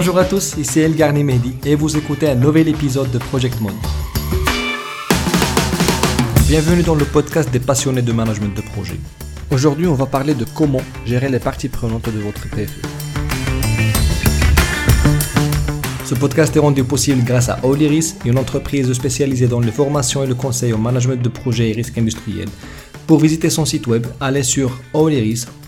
Bonjour à tous, ici El Mehdi et vous écoutez un nouvel épisode de Project Mode. Bienvenue dans le podcast des passionnés de management de projet. Aujourd'hui, on va parler de comment gérer les parties prenantes de votre PFE. Ce podcast est rendu possible grâce à Oliris, une entreprise spécialisée dans les formations et le conseil au management de projets et risques industriels. Pour visiter son site web, allez sur oliris.net.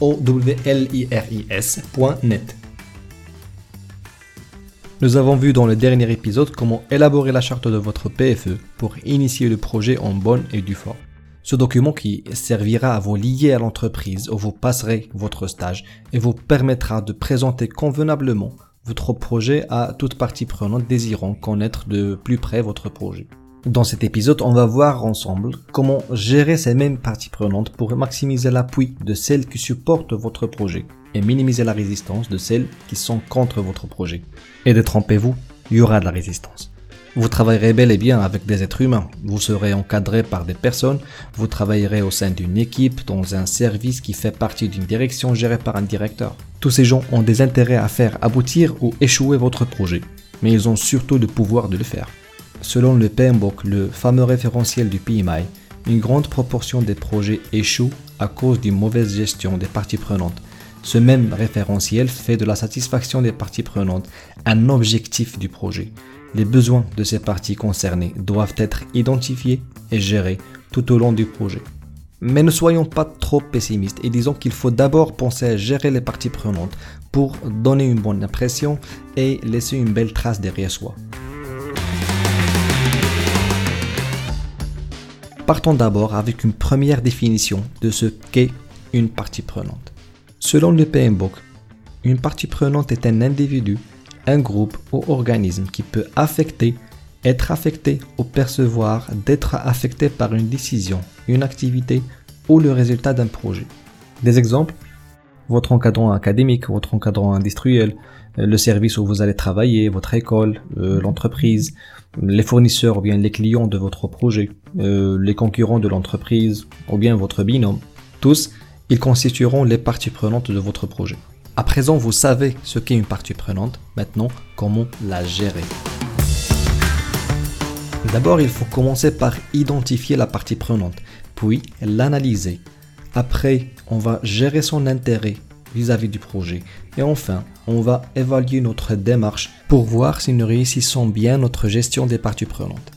Nous avons vu dans le dernier épisode comment élaborer la charte de votre PFE pour initier le projet en bonne et due forme. Ce document qui servira à vous lier à l'entreprise où vous passerez votre stage et vous permettra de présenter convenablement votre projet à toute partie prenante désirant connaître de plus près votre projet. Dans cet épisode, on va voir ensemble comment gérer ces mêmes parties prenantes pour maximiser l'appui de celles qui supportent votre projet et minimiser la résistance de celles qui sont contre votre projet. Et détrompez-vous, il y aura de la résistance. Vous travaillerez bel et bien avec des êtres humains. Vous serez encadré par des personnes. Vous travaillerez au sein d'une équipe, dans un service qui fait partie d'une direction gérée par un directeur. Tous ces gens ont des intérêts à faire aboutir ou échouer votre projet. Mais ils ont surtout le pouvoir de le faire. Selon le PMBOK, le fameux référentiel du PMI, une grande proportion des projets échouent à cause d'une mauvaise gestion des parties prenantes. Ce même référentiel fait de la satisfaction des parties prenantes un objectif du projet. Les besoins de ces parties concernées doivent être identifiés et gérés tout au long du projet. Mais ne soyons pas trop pessimistes et disons qu'il faut d'abord penser à gérer les parties prenantes pour donner une bonne impression et laisser une belle trace derrière soi. Partons d'abord avec une première définition de ce qu'est une partie prenante. Selon le PMBOK, une partie prenante est un individu un groupe ou organisme qui peut affecter, être affecté ou percevoir d'être affecté par une décision, une activité ou le résultat d'un projet. Des exemples votre encadrant académique, votre encadrant industriel, le service où vous allez travailler, votre école, euh, l'entreprise, les fournisseurs ou bien les clients de votre projet, euh, les concurrents de l'entreprise ou bien votre binôme. Tous, ils constitueront les parties prenantes de votre projet. À présent, vous savez ce qu'est une partie prenante. Maintenant, comment la gérer? D'abord, il faut commencer par identifier la partie prenante, puis l'analyser. Après, on va gérer son intérêt vis-à-vis du projet. Et enfin, on va évaluer notre démarche pour voir si nous réussissons bien notre gestion des parties prenantes.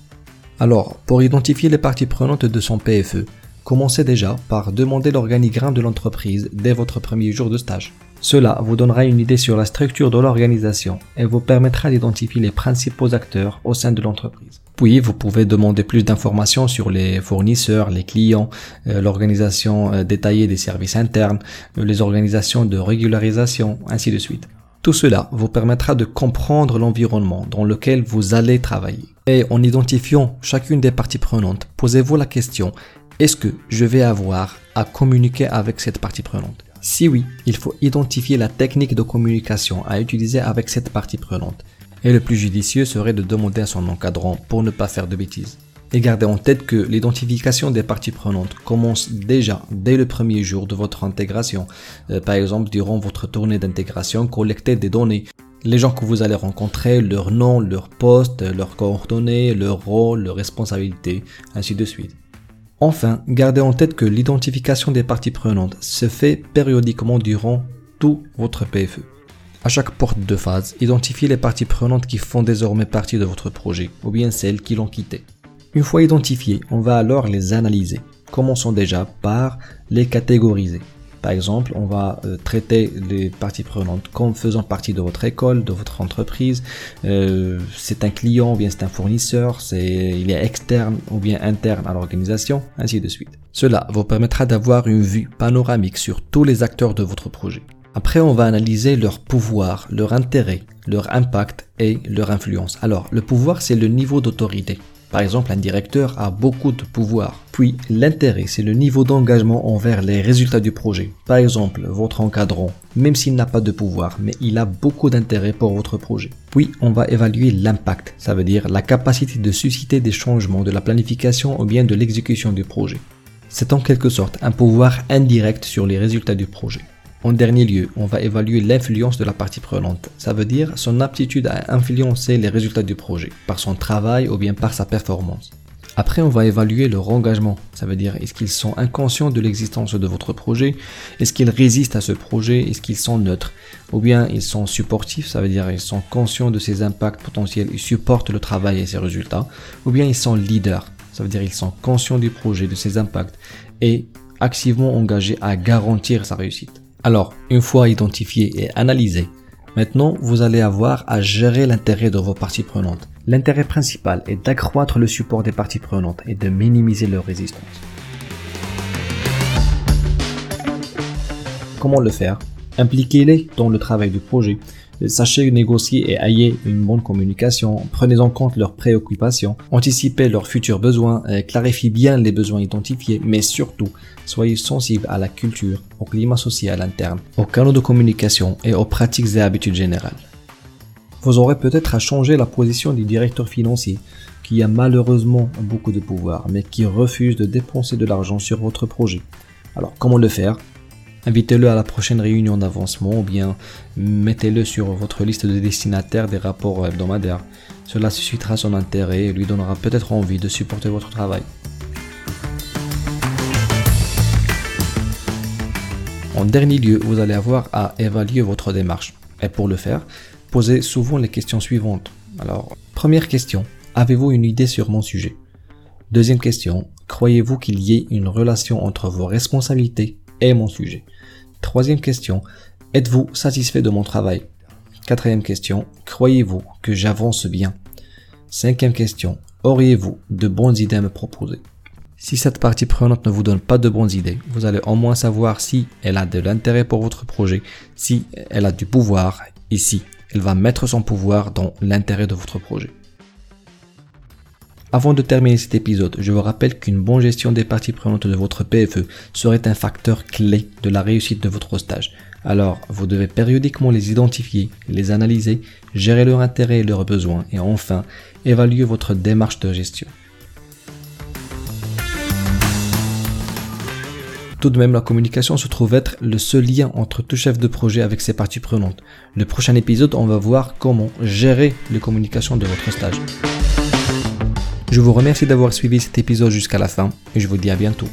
Alors, pour identifier les parties prenantes de son PFE, commencez déjà par demander l'organigramme de l'entreprise dès votre premier jour de stage. Cela vous donnera une idée sur la structure de l'organisation et vous permettra d'identifier les principaux acteurs au sein de l'entreprise. Puis, vous pouvez demander plus d'informations sur les fournisseurs, les clients, euh, l'organisation euh, détaillée des services internes, euh, les organisations de régularisation, ainsi de suite. Tout cela vous permettra de comprendre l'environnement dans lequel vous allez travailler. Et en identifiant chacune des parties prenantes, posez-vous la question, est-ce que je vais avoir à communiquer avec cette partie prenante? Si oui, il faut identifier la technique de communication à utiliser avec cette partie prenante. Et le plus judicieux serait de demander à son encadrant pour ne pas faire de bêtises. Et gardez en tête que l'identification des parties prenantes commence déjà dès le premier jour de votre intégration. Euh, par exemple, durant votre tournée d'intégration, collectez des données. Les gens que vous allez rencontrer, leur nom, leur poste, leurs coordonnées, leur rôle, leurs responsabilités, ainsi de suite. Enfin, gardez en tête que l'identification des parties prenantes se fait périodiquement durant tout votre PFE. À chaque porte de phase, identifiez les parties prenantes qui font désormais partie de votre projet, ou bien celles qui l'ont quitté. Une fois identifiées, on va alors les analyser. Commençons déjà par les catégoriser. Par exemple, on va euh, traiter les parties prenantes comme faisant partie de votre école, de votre entreprise. Euh, c'est un client ou bien c'est un fournisseur, c'est il est externe ou bien interne à l'organisation, ainsi de suite. Cela vous permettra d'avoir une vue panoramique sur tous les acteurs de votre projet. Après, on va analyser leur pouvoir, leur intérêt, leur impact et leur influence. Alors, le pouvoir, c'est le niveau d'autorité. Par exemple, un directeur a beaucoup de pouvoir. Puis, l'intérêt, c'est le niveau d'engagement envers les résultats du projet. Par exemple, votre encadrant, même s'il n'a pas de pouvoir, mais il a beaucoup d'intérêt pour votre projet. Puis, on va évaluer l'impact, ça veut dire la capacité de susciter des changements de la planification ou bien de l'exécution du projet. C'est en quelque sorte un pouvoir indirect sur les résultats du projet. En dernier lieu, on va évaluer l'influence de la partie prenante. Ça veut dire son aptitude à influencer les résultats du projet, par son travail ou bien par sa performance. Après, on va évaluer leur engagement. Ça veut dire, est-ce qu'ils sont inconscients de l'existence de votre projet? Est-ce qu'ils résistent à ce projet? Est-ce qu'ils sont neutres? Ou bien ils sont supportifs, ça veut dire ils sont conscients de ses impacts potentiels, ils supportent le travail et ses résultats. Ou bien ils sont leaders, ça veut dire ils sont conscients du projet, de ses impacts et activement engagés à garantir sa réussite. Alors, une fois identifié et analysé, maintenant vous allez avoir à gérer l'intérêt de vos parties prenantes. L'intérêt principal est d'accroître le support des parties prenantes et de minimiser leur résistance. Comment le faire? Impliquez-les dans le travail du projet Sachez négocier et ayez une bonne communication. Prenez en compte leurs préoccupations. Anticipez leurs futurs besoins. Clarifiez bien les besoins identifiés. Mais surtout, soyez sensible à la culture, au climat social interne, aux canaux de communication et aux pratiques et habitudes générales. Vous aurez peut-être à changer la position du directeur financier qui a malheureusement beaucoup de pouvoir mais qui refuse de dépenser de l'argent sur votre projet. Alors comment le faire? Invitez-le à la prochaine réunion d'avancement ou bien mettez-le sur votre liste de destinataires des rapports hebdomadaires. Cela suscitera son intérêt et lui donnera peut-être envie de supporter votre travail. En dernier lieu, vous allez avoir à évaluer votre démarche. Et pour le faire, posez souvent les questions suivantes. Alors, première question, avez-vous une idée sur mon sujet? Deuxième question, croyez-vous qu'il y ait une relation entre vos responsabilités et mon sujet? Troisième question, êtes-vous satisfait de mon travail? Quatrième question, croyez-vous que j'avance bien? Cinquième question, auriez-vous de bonnes idées à me proposer? Si cette partie prenante ne vous donne pas de bonnes idées, vous allez au moins savoir si elle a de l'intérêt pour votre projet, si elle a du pouvoir et si elle va mettre son pouvoir dans l'intérêt de votre projet. Avant de terminer cet épisode, je vous rappelle qu'une bonne gestion des parties prenantes de votre PFE serait un facteur clé de la réussite de votre stage. Alors, vous devez périodiquement les identifier, les analyser, gérer leurs intérêts et leurs besoins et enfin, évaluer votre démarche de gestion. Tout de même, la communication se trouve être le seul lien entre tout chef de projet avec ses parties prenantes. Le prochain épisode, on va voir comment gérer les communications de votre stage. Je vous remercie d'avoir suivi cet épisode jusqu'à la fin et je vous dis à bientôt.